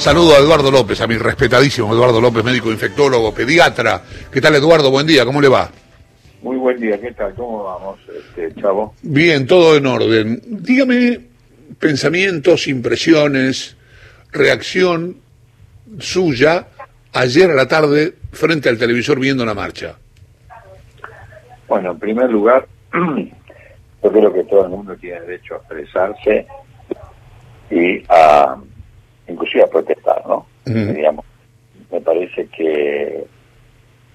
Saludo a Eduardo López, a mi respetadísimo Eduardo López, médico infectólogo, pediatra. ¿Qué tal Eduardo? Buen día, ¿cómo le va? Muy buen día, ¿qué tal? ¿Cómo vamos, este, Chavo? Bien, todo en orden. Dígame pensamientos, impresiones, reacción suya ayer a la tarde frente al televisor viendo la marcha. Bueno, en primer lugar, yo creo que todo el mundo tiene derecho a expresarse y a inclusive a protestar, ¿no? Digamos, me parece que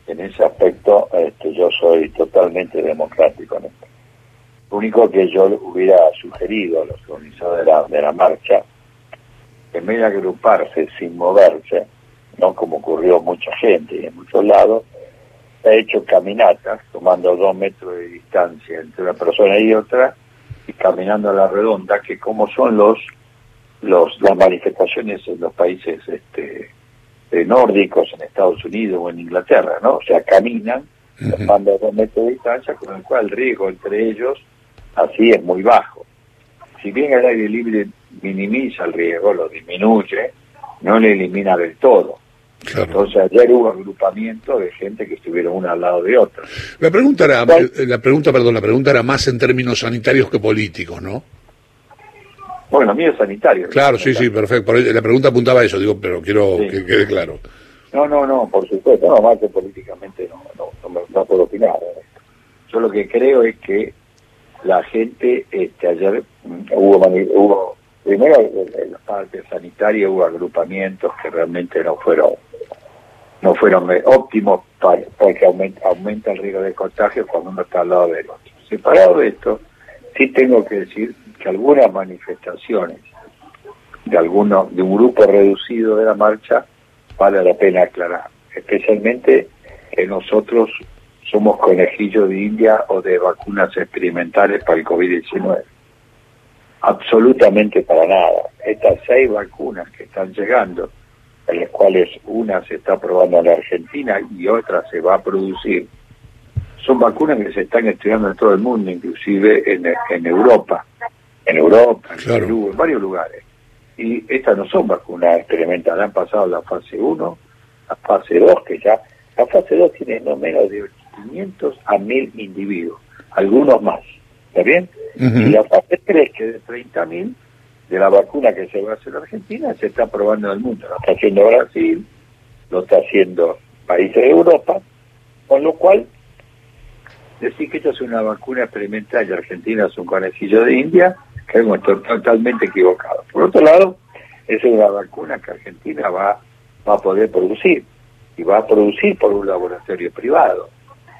en ese aspecto este, yo soy totalmente democrático en esto. Lo único que yo hubiera sugerido a los organizadores de la, de la marcha, en vez de agruparse sin moverse, no como ocurrió mucha gente en muchos lados, ha hecho caminatas, tomando dos metros de distancia entre una persona y otra, y caminando a la redonda, que como son los, los las manifestaciones en los países este, eh, nórdicos, en Estados Unidos o en Inglaterra, ¿no? O sea, caminan, tomando dos metros de distancia, con el cual el riesgo entre ellos así es muy bajo. Si bien el aire libre minimiza el riesgo, lo disminuye, no le elimina del todo. Entonces ayer hubo agrupamiento de gente que estuvieron una al lado de otra. La pregunta era, eh, la pregunta, perdón, la pregunta era más en términos sanitarios que políticos, ¿no? Bueno, a mí es sanitario. Claro, sí, sí, perfecto. La pregunta apuntaba a eso, digo, pero quiero que quede claro. No, no, no, por supuesto, no, más que políticamente no, no, no, puedo opinar. Yo lo que creo es que la gente, este, ayer mm, hubo, hubo primero en la parte sanitaria hubo agrupamientos que realmente no fueron no fueron óptimos para, porque aumenta, aumenta el riesgo de contagio cuando uno está al lado del otro. Separado de esto, sí tengo que decir que algunas manifestaciones de alguno, de un grupo reducido de la marcha vale la pena aclarar, especialmente que nosotros somos conejillos de India o de vacunas experimentales para el COVID-19. Absolutamente para nada. Estas seis vacunas que están llegando, de las cuales una se está probando en Argentina y otra se va a producir, son vacunas que se están estudiando en todo el mundo, inclusive en, en Europa, en Europa, en Perú, en varios lugares. Y estas no son vacunas experimentales, han pasado la fase 1, la fase 2, que ya, la fase 2 tiene no menos de 500 a 1000 individuos, algunos más, ¿está bien? Y la fase 3, que es de 30.000, de la vacuna que se va a hacer en Argentina se está probando en el mundo. Lo está haciendo Brasil, lo está haciendo países de Europa, con lo cual decir que esto es una vacuna experimental y Argentina es un conejillo de India, que hemos totalmente equivocado. Por otro lado, es una vacuna que Argentina va, va a poder producir, y va a producir por un laboratorio privado,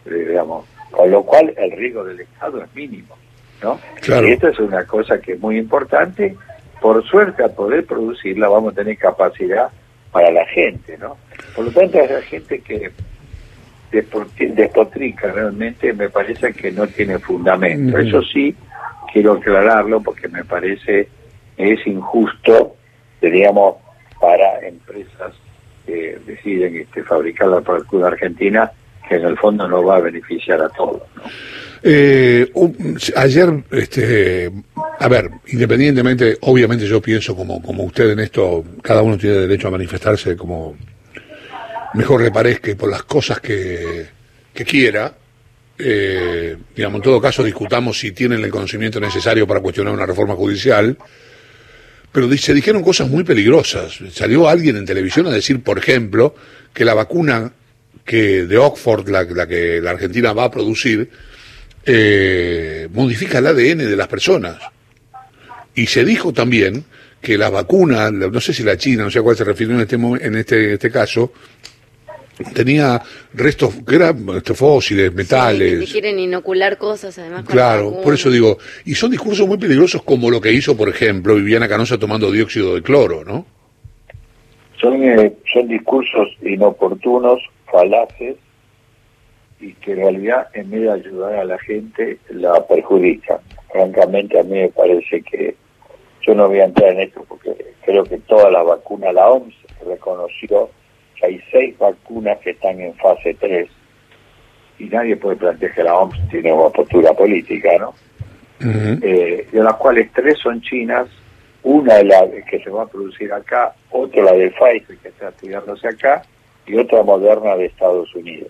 eh, digamos, con lo cual el riesgo del Estado es mínimo. ¿no? Y esto es una cosa que es muy importante por suerte al poder producirla vamos a tener capacidad para la gente, ¿no? Por lo tanto, la gente que despotrica realmente me parece que no tiene fundamento. Eso sí, quiero aclararlo porque me parece es injusto, diríamos, para empresas que deciden este, fabricar la vacuna argentina, que en el fondo no va a beneficiar a todos. Eh, ayer, este, a ver, independientemente, obviamente yo pienso como, como usted en esto, cada uno tiene derecho a manifestarse como mejor le parezca por las cosas que, que quiera. Eh, digamos, en todo caso discutamos si tienen el conocimiento necesario para cuestionar una reforma judicial. Pero se dijeron cosas muy peligrosas. Salió alguien en televisión a decir, por ejemplo, que la vacuna que de Oxford, la, que la Argentina va a producir, eh, modifica el ADN de las personas. Y se dijo también que la vacuna, no sé si la China, no sé a cuál se refirió en este, en este, este caso, tenía restos, que eran fósiles, metales. Sí, quieren inocular cosas además. claro, por eso digo, y son discursos muy peligrosos como lo que hizo, por ejemplo, Viviana Canosa tomando dióxido de cloro, ¿no? Son, eh, son discursos inoportunos, falaces, y que en realidad en vez de ayudar a la gente la perjudican. Francamente a mí me parece que yo no voy a entrar en esto porque creo que toda la vacuna, la OMS reconoció que hay seis vacunas que están en fase 3 y nadie puede plantear que la OMS tiene una postura política, ¿no? Eh, de las cuales tres son chinas, una la que se va a producir acá, otra la de Pfizer que está estudiándose acá y otra moderna de Estados Unidos.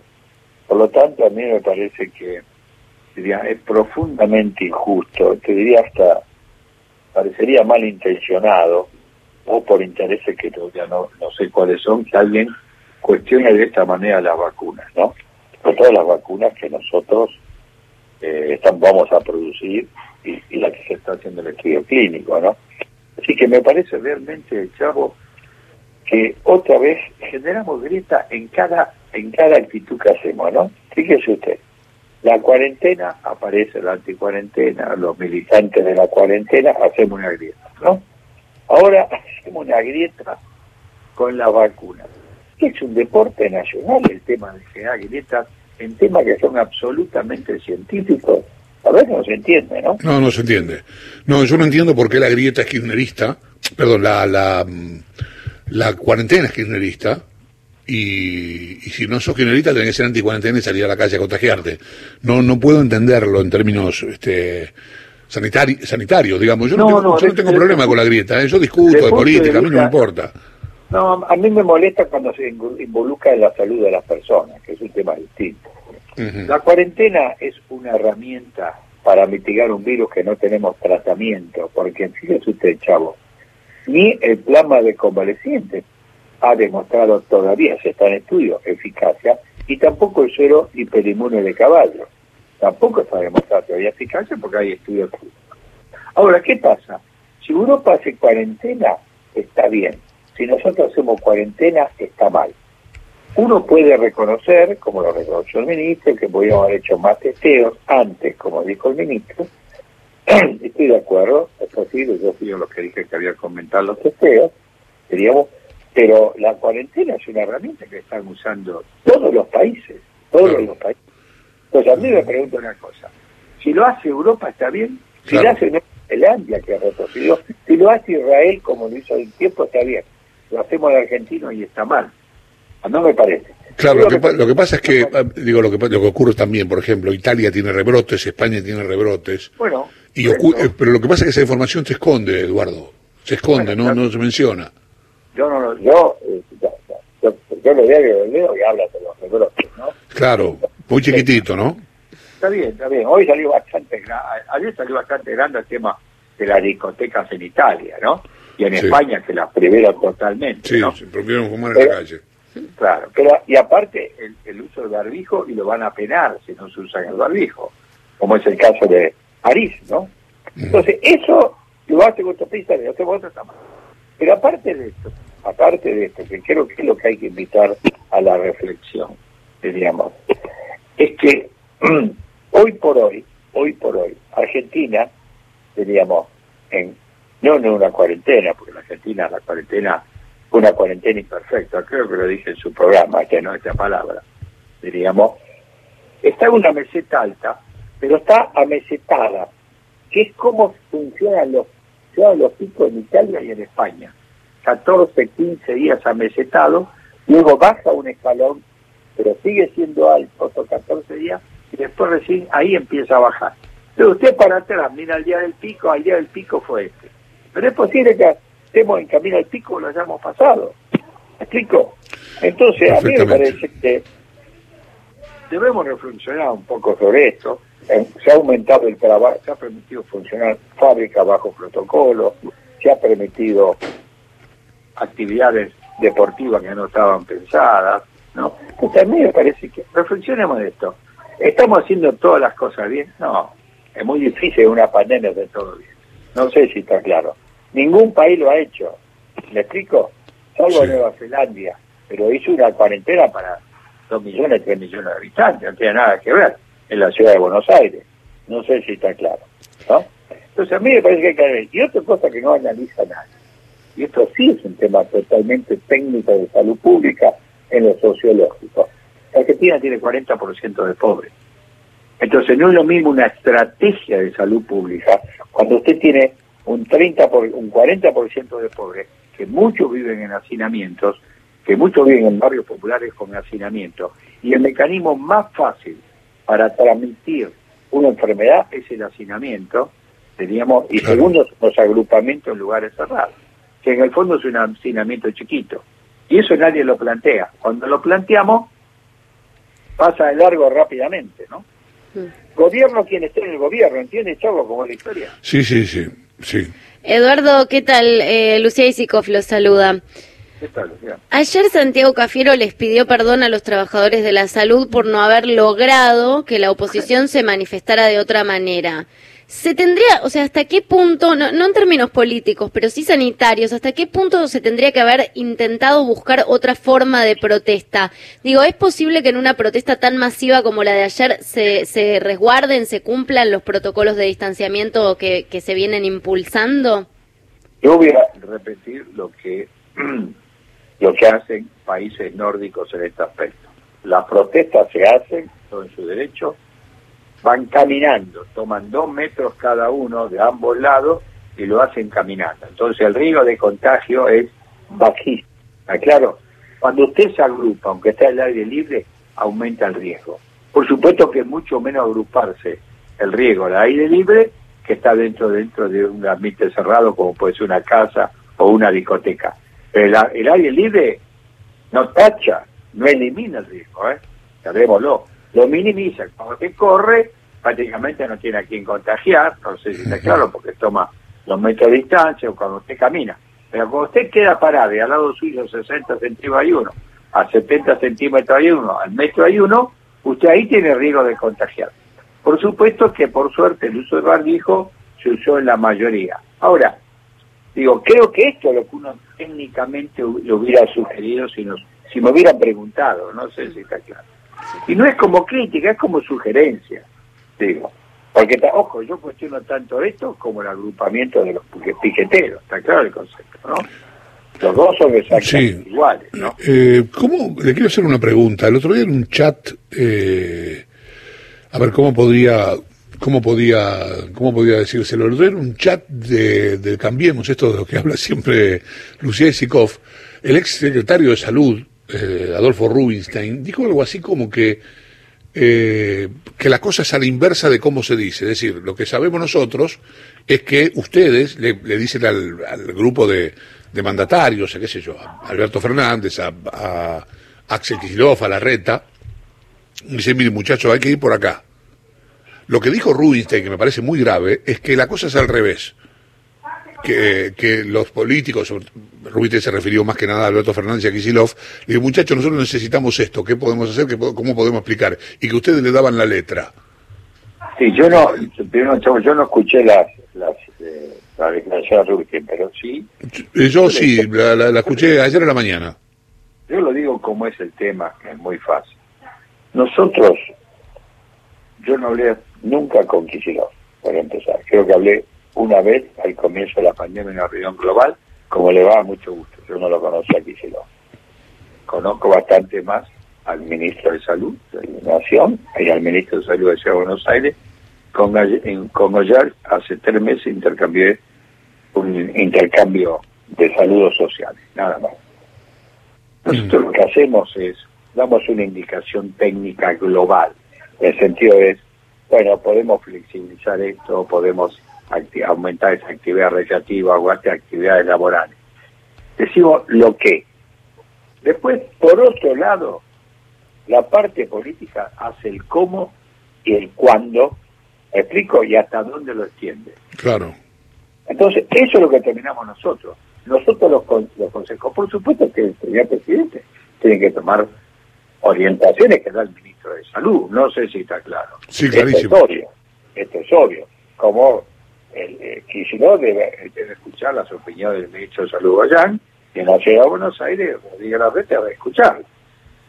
Por lo tanto, a mí me parece que diría, es profundamente injusto, te diría hasta, parecería malintencionado o por intereses que todavía no, no sé cuáles son, que alguien cuestione de esta manera las vacunas, ¿no? Sobre todas las vacunas que nosotros eh, están, vamos a producir y, y la que se está haciendo el estudio clínico, ¿no? Así que me parece realmente, Chavo, que otra vez generamos grieta en cada en cada actitud que hacemos, ¿no? Fíjese usted, la cuarentena aparece la anticuarentena, los militantes de la cuarentena hacemos una grieta, ¿no? Ahora hacemos una grieta con la vacuna. Es un deporte nacional el tema de generar grietas en temas que son absolutamente científicos. A ver, no se entiende, ¿no? No, no se entiende. No, yo no entiendo por qué la grieta es kirchnerista, perdón, la, la, la cuarentena es kirchnerista, y, y, si no sos kirchnerista tenés que ser anticuarentena y salir a la calle a contagiarte. No, no puedo entenderlo en términos este, sanitari sanitarios, digamos. Yo no, no, tengo, yo no tengo problema con la grieta, ¿eh? yo discuto de política, de a mí no me importa. No, a mí me molesta cuando se involucra en la salud de las personas, que es un tema distinto. Uh -huh. La cuarentena es una herramienta para mitigar un virus que no tenemos tratamiento, porque fíjese usted, chavo, ni el plasma de convalecientes ha demostrado todavía, se está en estudio, eficacia, y tampoco el suero hiperinmune de caballo. Tampoco está demostrado todavía eficacia porque hay estudios. Ahora, ¿qué pasa? Si Europa hace cuarentena, está bien. Si nosotros hacemos cuarentena, está mal. Uno puede reconocer, como lo reconoció el ministro, que podríamos haber hecho más testeos antes, como dijo el ministro. Estoy de acuerdo, es posible, yo fui lo que dije que había que comentar los testeos, diríamos, pero la cuarentena es una herramienta que están usando todos los países, todos los países. Entonces a mí me pregunto una cosa, si lo hace Europa está bien, si claro. lo hace Nueva Zelanda que retrocedió, si lo hace Israel como lo hizo el tiempo está bien, lo hacemos el argentino y está mal. No me parece. Claro, lo que, que, lo que, pasa es que, digo, lo que, lo que ocurre también, por ejemplo, Italia tiene rebrotes, España tiene rebrotes. Bueno. Y ocurre, pero lo que pasa es que esa información se esconde, Eduardo. Se esconde, bueno, no, no se menciona. Yo no, no yo, eh, yo, yo, yo lo veo, lo leo y habla de los rebrotes, ¿no? Claro, muy chiquitito, ¿no? Está bien, está bien. Hoy salió bastante ayer salió bastante grande el tema de las discotecas en Italia, ¿no? Y en sí. España que las previeron totalmente. Sí, ¿no? se prohibieron fumar en la calle. Claro, pero y aparte el, el, uso del barbijo y lo van a penar si no se usa el barbijo, como es el caso de París, ¿no? Entonces, eso lo hace autopista, lo hace otro está mal. Pero aparte de esto, aparte de esto, que creo que es lo que hay que invitar a la reflexión, diríamos, es que hoy por hoy, hoy por hoy, Argentina, diríamos, en, no en una cuarentena, porque en Argentina la cuarentena una cuarentena imperfecta, creo que lo dije en su programa, que no esta palabra, diríamos, está en una meseta alta, pero está amesetada, que es como funcionan los, los picos en Italia y en España. 14, 15 días amesetado, luego baja un escalón, pero sigue siendo alto, otros 14 días, y después recién ahí empieza a bajar. Pero usted para atrás, mira el día del pico, al día del pico fue este. Pero es posible que estemos en camino al pico lo hayamos pasado. ¿Me explico? Entonces, a mí me parece que debemos reflexionar un poco sobre esto. Eh, se ha aumentado el trabajo, se ha permitido funcionar fábricas bajo protocolo, se ha permitido actividades deportivas que no estaban pensadas, ¿no? Entonces, a mí me parece que reflexionemos de esto. ¿Estamos haciendo todas las cosas bien? No, es muy difícil una pandemia de todo bien. No sé si está claro. Ningún país lo ha hecho. ¿Me explico? Salvo sí. Nueva Zelanda, pero hizo una cuarentena para 2 millones, 3 millones de habitantes, no tiene nada que ver en la ciudad de Buenos Aires. No sé si está claro. ¿no? Entonces a mí me parece que hay que ver. Y otra cosa que no analiza nadie, y esto sí es un tema totalmente técnico de salud pública en lo sociológico. Argentina tiene 40% de pobres. Entonces no es lo mismo una estrategia de salud pública cuando usted tiene un 30 por, un 40% de pobres, que muchos viven en hacinamientos, que muchos viven en barrios populares con hacinamiento, y el mecanismo más fácil para transmitir una enfermedad es el hacinamiento, Teníamos, y segundo, los agrupamientos en lugares cerrados, que en el fondo es un hacinamiento chiquito. Y eso nadie lo plantea. Cuando lo planteamos, pasa de largo rápidamente, ¿no? Mm. Gobierno quien esté en el gobierno, ¿entiendes, Chavo, como la historia? Sí, sí, sí, sí. Eduardo, ¿qué tal? Eh, Lucía Isikoff los saluda. ¿Qué tal, Lucía? Ayer Santiago Cafiero les pidió perdón a los trabajadores de la salud por no haber logrado que la oposición se manifestara de otra manera se tendría, o sea, hasta qué punto, no, no, en términos políticos, pero sí sanitarios, hasta qué punto se tendría que haber intentado buscar otra forma de protesta. Digo, ¿es posible que en una protesta tan masiva como la de ayer se, se resguarden, se cumplan los protocolos de distanciamiento que, que se vienen impulsando? Yo voy a repetir lo que, lo que hacen países nórdicos en este aspecto. Las protestas se hacen, son su derecho, van caminando, toman dos metros cada uno de ambos lados y lo hacen caminando. Entonces el riesgo de contagio es bajísimo. Claro, cuando usted se agrupa, aunque esté al aire libre, aumenta el riesgo. Por supuesto que es mucho menos agruparse el riesgo al aire libre que está dentro dentro de un ambiente cerrado como puede ser una casa o una discoteca. Pero el, aire libre no tacha, no elimina el riesgo, ¿eh? Sabémoslo lo minimiza. Cuando usted corre, prácticamente no tiene a quien contagiar, no sé si está claro, porque toma los metros de distancia o cuando usted camina. Pero cuando usted queda parado y al lado suyo 60 centímetros hay uno, a 70 centímetros hay uno, al metro hay uno, usted ahí tiene riesgo de contagiar. Por supuesto que por suerte el uso de barbijo se usó en la mayoría. Ahora, digo, creo que esto es lo que uno técnicamente lo hubiera sugerido si, nos, si me hubieran preguntado, no sé si está claro. Y no es como crítica, es como sugerencia, digo. Porque, ojo, yo cuestiono tanto esto como el agrupamiento de los piqueteros, está claro el concepto, ¿no? Los dos son exactamente iguales, ¿no? Eh, ¿cómo, le quiero hacer una pregunta. El otro día en un chat, eh, a ver cómo podría, cómo podía, cómo podía decírselo. El otro día en un chat de, de Cambiemos, esto de lo que habla siempre Lucía Isikov, el ex secretario de Salud, eh, Adolfo Rubinstein, dijo algo así como que, eh, que la cosa es a la inversa de cómo se dice. Es decir, lo que sabemos nosotros es que ustedes le, dicen al, grupo de, mandatarios, a qué sé yo, a Alberto Fernández, a, Axel Kicillof, a Larreta, dicen, mire muchachos, hay que ir por acá. Lo que dijo Rubinstein, que me parece muy grave, es que la cosa es al revés que, los políticos, Rubite se refirió más que nada a Alberto Fernández y a Kisilov, le dijo, muchachos, nosotros necesitamos esto, ¿qué podemos hacer? ¿Qué, ¿Cómo podemos explicar? Y que ustedes le daban la letra. Sí, yo no, yo no escuché las, las eh, la declaración de Rubinstein, pero sí. Yo, sí, la, la, escuché ayer en la mañana. Yo lo digo como es el tema, que es muy fácil. Nosotros, yo no hablé nunca con Kisilov, por empezar. Creo que hablé una vez al comienzo de la pandemia en una reunión global, como le va, a mucho gusto. Yo no lo conocía aquí, se lo conozco bastante más al ministro de Salud de la Nación y al ministro de Salud de Ciudad Buenos Aires. Con, con ayer, hace tres meses, intercambié un intercambio de saludos sociales, nada más. Nosotros lo que hacemos es, damos una indicación técnica global. El sentido es, bueno, podemos flexibilizar esto, podemos aumentar esa actividad recreativa o actividades laborales. Decimos lo que. Después, por otro lado, la parte política hace el cómo y el cuándo, explico, y hasta dónde lo extiende. Claro. Entonces, eso es lo que terminamos nosotros. Nosotros los, los consejos, por supuesto que el señor presidente tiene que tomar orientaciones que da el ministro de Salud. No sé si está claro. Sí, clarísimo. Esto es obvio. Esto es obvio. Como el, eh, debe, debe, escuchar las opiniones del ministro de Salud Bayán y en la ciudad de Buenos Aires, diga la red, va a escuchar.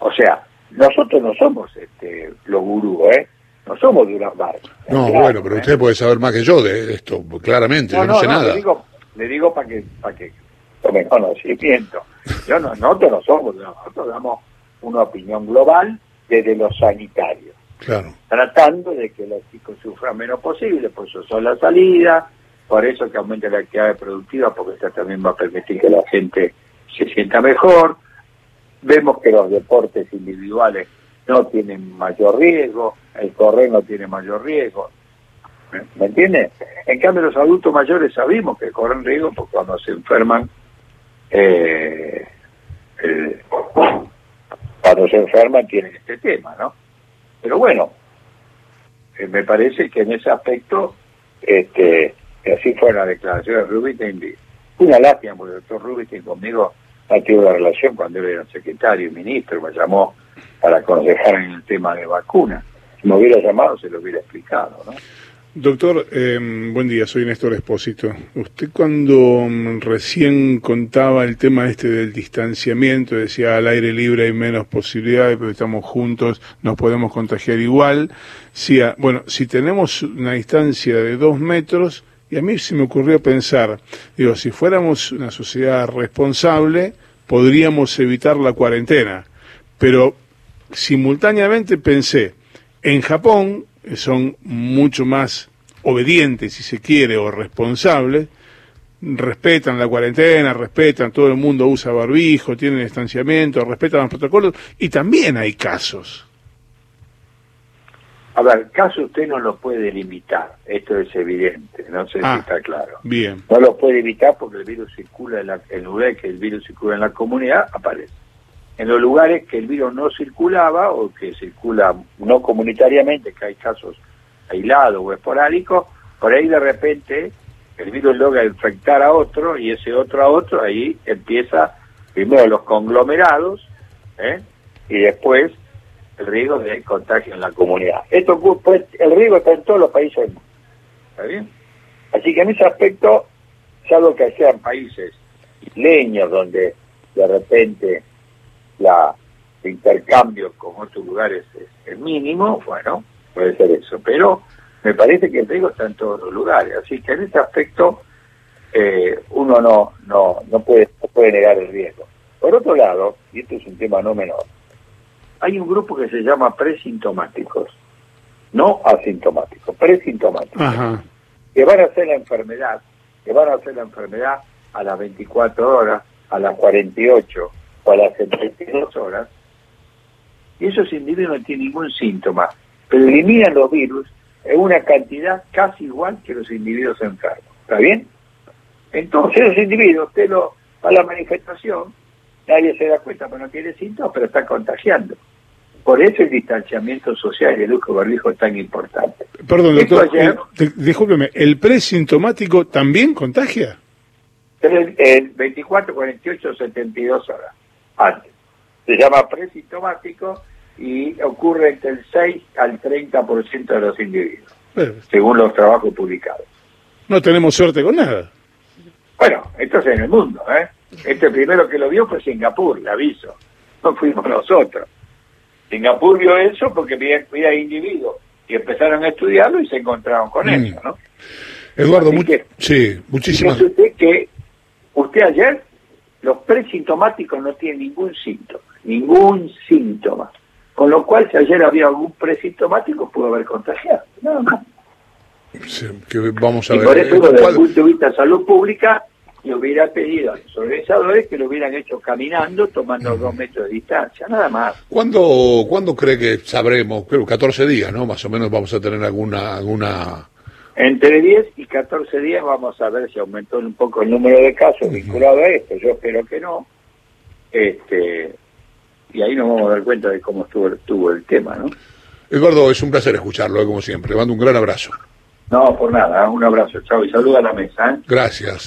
O sea, nosotros no somos este, los gurús, ¿eh? No somos de una barca. No, bueno, pero ¿eh? usted puede saber más que yo de esto, claramente, yo no, sé nada. Le digo, le digo para que, para que tome conocimiento. Yo no, nosotros no somos, nosotros damos una opinión global desde lo sanitario. Claro. Tratando de que los chicos sufran menos posible, por eso son la salida, por eso que aumente la actividad productiva, porque esto también va a permitir que la gente se sienta mejor. Vemos que los deportes individuales no tienen mayor riesgo, el correr no tiene mayor riesgo. ¿Me entiendes? En cambio, los adultos mayores sabemos que corren riesgo porque cuando se enferman, eh, cuando se enferman tienen este tema, ¿no? Pero bueno, eh, me parece que en ese aspecto, este, así fue la declaración de Rubinstein, una lástima porque el doctor Rubinstein conmigo ha tenido una relación cuando él era secretario y ministro, me llamó para aconsejar en el tema de vacunas. Si me hubiera llamado se lo hubiera explicado, ¿no? Doctor, eh, buen día, soy Néstor Espósito. Usted cuando mm, recién contaba el tema este del distanciamiento, decía al aire libre hay menos posibilidades, pero estamos juntos, nos podemos contagiar igual. Bueno, si tenemos una distancia de dos metros, y a mí se me ocurrió pensar, digo, si fuéramos una sociedad responsable, podríamos evitar la cuarentena. Pero simultáneamente pensé, en Japón son mucho más obedientes, si se quiere, o responsables, respetan la cuarentena, respetan, todo el mundo usa barbijo, tienen distanciamiento, respetan los protocolos, y también hay casos. A ver, caso usted no lo puede limitar, esto es evidente, no sé si ah, está claro. Bien. No lo puede evitar porque el virus circula en, la, en lugar que el virus circula en la comunidad, aparece en los lugares que el virus no circulaba o que circula no comunitariamente, que hay casos aislados o esporádicos, por ahí de repente el virus logra infectar a otro y ese otro a otro, ahí empieza primero los conglomerados ¿eh? y después el riesgo de contagio en la comunidad. Esto pues, el riesgo está en todos los países del mundo. ¿Está bien? Así que en ese aspecto, salvo que sean países leños donde de repente la intercambio con otros lugares es, mínimo, bueno, puede ser eso, pero me parece que el riesgo está en todos los lugares, así que en ese aspecto eh, uno no, no, no, puede, puede negar el riesgo. Por otro lado, y esto es un tema no menor, hay un grupo que se llama presintomáticos, no asintomáticos, presintomáticos, que van a hacer la enfermedad, que van a hacer la enfermedad a las 24 horas, a las 48, o a las 72 horas, y esos individuos no tienen ningún síntoma, pero eliminan los virus en una cantidad casi igual que los individuos enfermos. ¿Está bien? Entonces, esos individuos, usted lo, a la manifestación, nadie se da cuenta porque no tiene síntomas, pero está contagiando. Por eso el distanciamiento social y el uso barbijo es tan importante. Perdón, doctor, discúlpeme, ¿el presintomático también contagia? El, el 24, 48, 72 horas antes. Se llama presintomático y ocurre entre el 6 al 30% de los individuos, según los trabajos publicados. No tenemos suerte con nada. Bueno, esto es en el mundo, ¿eh? Este primero que lo vio fue Singapur, le aviso. No fuimos nosotros. Singapur vio eso porque había, individuos y empezaron a estudiarlo y se encontraron con mm. eso, ¿no? Eduardo, sí, muchísimas usted que usted ayer los presintomáticos no tienen ningún síntoma, ningún síntoma. Con lo cual, si ayer había algún presintomático, pudo haber contagiado, nada más. que vamos a y por eso, desde el punto de vista de salud pública, le hubiera pedido a los organizadores que lo hubieran hecho caminando, tomando dos metros de distancia, nada más. ¿Cuándo, ¿Cuándo cree que sabremos? Creo 14 días, ¿no? Más o menos vamos a tener alguna alguna entre 10 y 14 días vamos a ver si aumentó un poco el número de casos vinculados a esto. Yo espero que no. Este, y ahí nos vamos a dar cuenta de cómo estuvo, estuvo el tema, ¿no? Eduardo, es un placer escucharlo, ¿eh? como siempre. Le mando un gran abrazo. No, por nada, un abrazo. Chao y saluda a la mesa. ¿eh? Gracias.